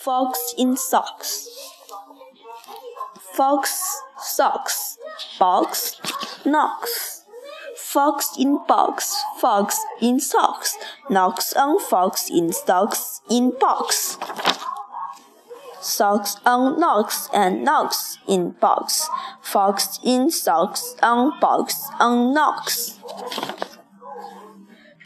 Fox in socks. Fox socks. Box Knox. Fox in box. Fox in socks. Knox on fox in socks in box. Socks on Knox and Knox in box. Fox in socks on box on Knox.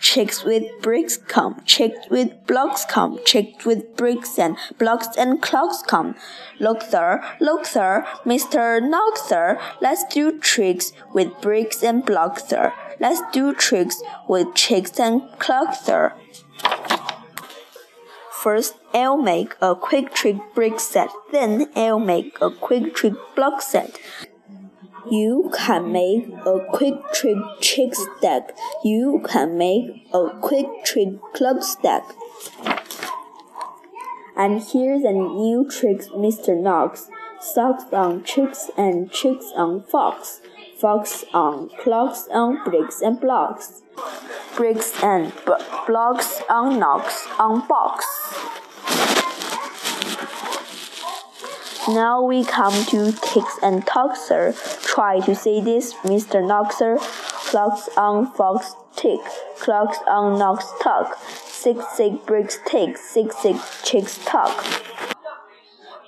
Chicks with bricks come, chicks with blocks come, chicks with bricks and blocks and clocks come. Look sir, look sir, Mr. Knock sir, let's do tricks with bricks and blocks sir. Let's do tricks with chicks and clocks sir. First, I'll make a quick trick brick set, then I'll make a quick trick block set. You can make a quick trick chick stack. You can make a quick trick club stack. And here's a new trick, Mr. Knox. Socks on chicks and chicks on fox. Fox on clocks on bricks and blocks. Bricks and blocks on Knox on box. Now we come to ticks and sir. Try to say this, Mr. Knoxer. Clocks on fox tick, clocks on Knox talk. Six six bricks tick, six six chicks talk.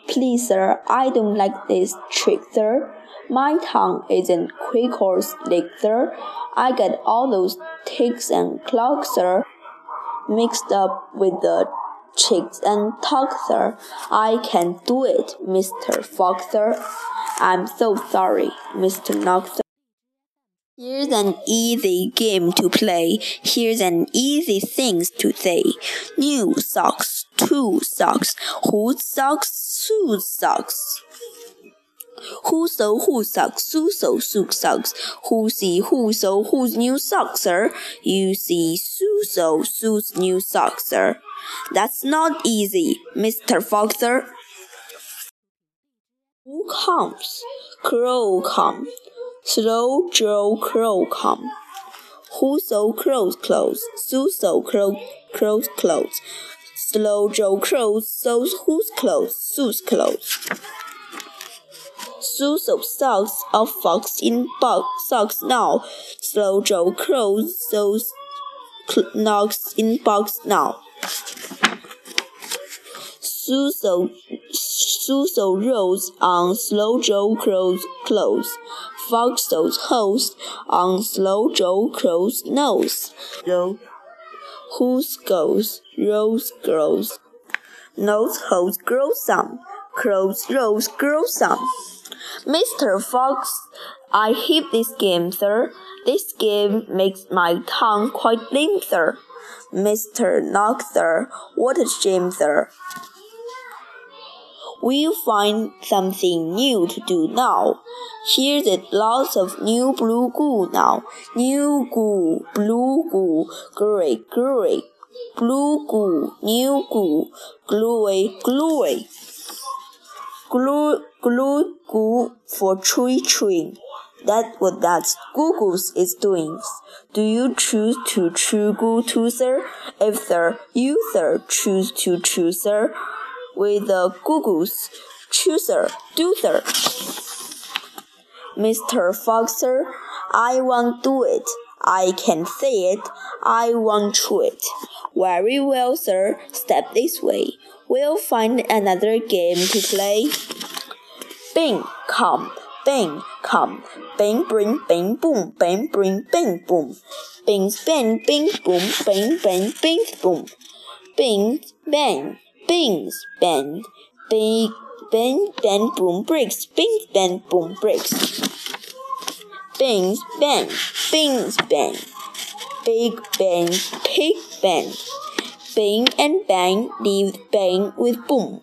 Please, sir, I don't like this trick, sir. My tongue isn't quick or slick, sir. I get all those ticks and clocks, sir, mixed up with the chicks and sir. I can't do it, Mr. Foxer. I'm so sorry, Mr. Knoxer. Here's an easy game to play. Here's an easy things to say. New socks, two socks, whose socks, whose socks. Who so who socks, who so who socks, who see who so whose new socks, sir? You see who so whose new socks, sir. That's not easy, Mr. Foxer. Who comes? Crow come. Slow Joe Crow come. Who so crows clothes? So crow crows clothes. Slow Joe Crow sews whose clothes? Sue's clothes. Sue so socks of fox in box socks now. Slow Joe Crow those Knox in box now. Suso, Suso rose on Slow Joe Crow's clothes. Fox's host on Slow Joe Crow's nose. Ro, whose goes, rose grows. Nose holes grow some, crows rose grow some. Mr. Fox, I hate this game, sir. This game makes my tongue quite lame, sir. Mr. Knock, sir. What a shame, sir. We'll find something new to do now. Here's lots of new blue goo now. New goo, blue goo, gray, gray. Blue goo, new goo, gluey, gluey. Glue, glue goo for tree tree. That's what that Googles is doing. Do you choose to chew goo too, sir? If the user choose to chew, sir with the Google's chooser, doer. Mr. Foxer, I won't do it. I can say it. I won't chew it. Very well, sir. Step this way. We'll find another game to play. Bing, come. Bing, come. Bing, bring, bing, boom. Bing, bring, bing, boom. Bing, bang, bing, boom. Bing, bang, bing, boom. Bing, bang. Bings, bend, big, bend, bend, boom breaks, bings, bend, boom breaks. Bings, bend, bings, bend, big bang, pig bend. Bing and bang, leave bang with boom.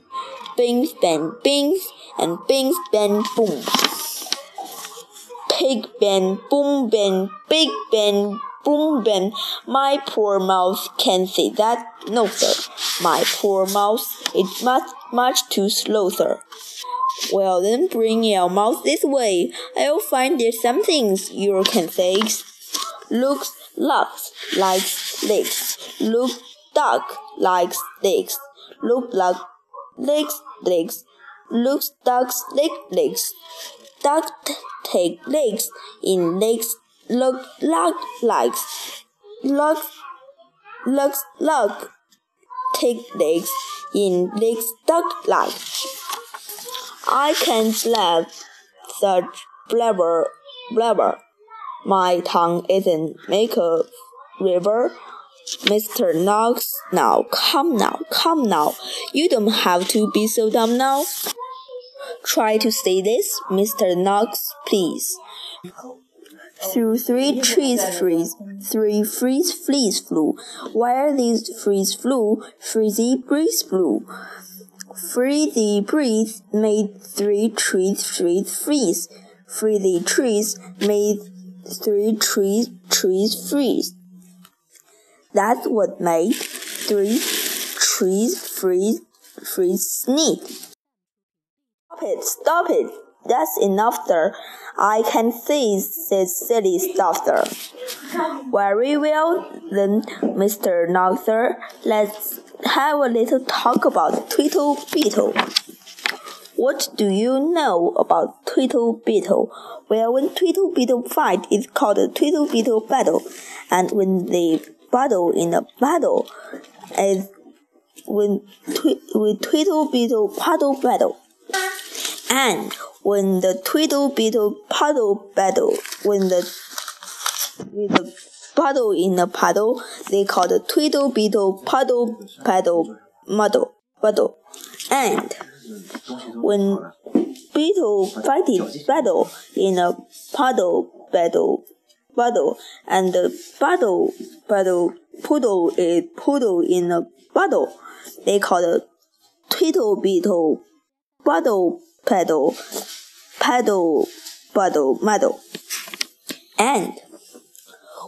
Bings, bend, bings, and bings, bend, boom. Pig bend, boom bend, big bend, boom bend. My poor mouse can't say that. No, sir. My poor mouse is much, much too slow, sir. Well, then bring your mouse this way. I'll find there some things you can say. Looks, looks, likes, legs. Look, duck, likes, legs. Look like legs, legs. Looks, ducks, leg, legs. Duck take legs in legs, look, lug, legs. Lug, lugs, lug. Take legs in legs, duck, legs. I can't laugh such blabber, blabber. My tongue isn't make a river. Mr. Knox, now, come now, come now. You don't have to be so dumb now. Try to say this, Mr. Knox, please. Through three trees freeze, three freeze fleas flew. While these fleas flew, freezy breeze blew. Freezy breeze made three trees freeze freeze. Freezy trees made three trees trees freeze. That's what made three trees freeze freeze sneeze. Stop it, stop it. That's enough there. I can see, said silly Stuffer. Very well, then, Mr. Knoxer. Let's have a little talk about Tweetle Beetle. What do you know about Tweetle Beetle? Well, when Tweetle Beetle fight, it's called a Tweetle Beetle battle, and when they battle in a battle, is when twi- with Tweetle Beetle puddle battle. And when the Tweetle Beetle puddle battle, when the with the paddle in the paddle, they call the Tweetle Beetle puddle paddle muddle battle. And when beetle fighting battle in a puddle battle battle and the battle battle poodle is poodle in a battle, they call the Tweetle Beetle battle paddle, paddle, paddle, muddle. And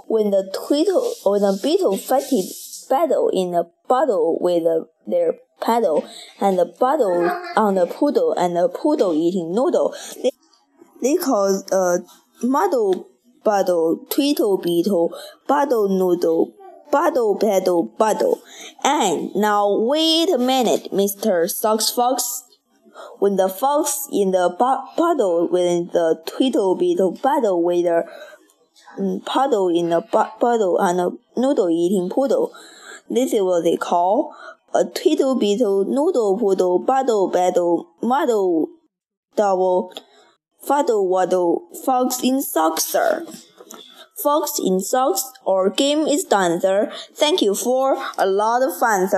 when the tweetle or the beetle fighted battle in a bottle with a, their paddle and the bottle on the poodle and the poodle eating noodle, they, they call a uh, muddle bottle, tweetle beetle, bottle noodle, bottle paddle bottle. And now wait a minute, Mr. Socks Fox when the fox in the puddle when the tweetle beetle battle with the um, puddle in the puddle and a noodle eating poodle. This is what they call a tweedle beetle noodle poodle battle battle muddle double fuddle waddle fox in socks sir. Fox in socks, our game is done, sir. Thank you for a lot of fun, sir.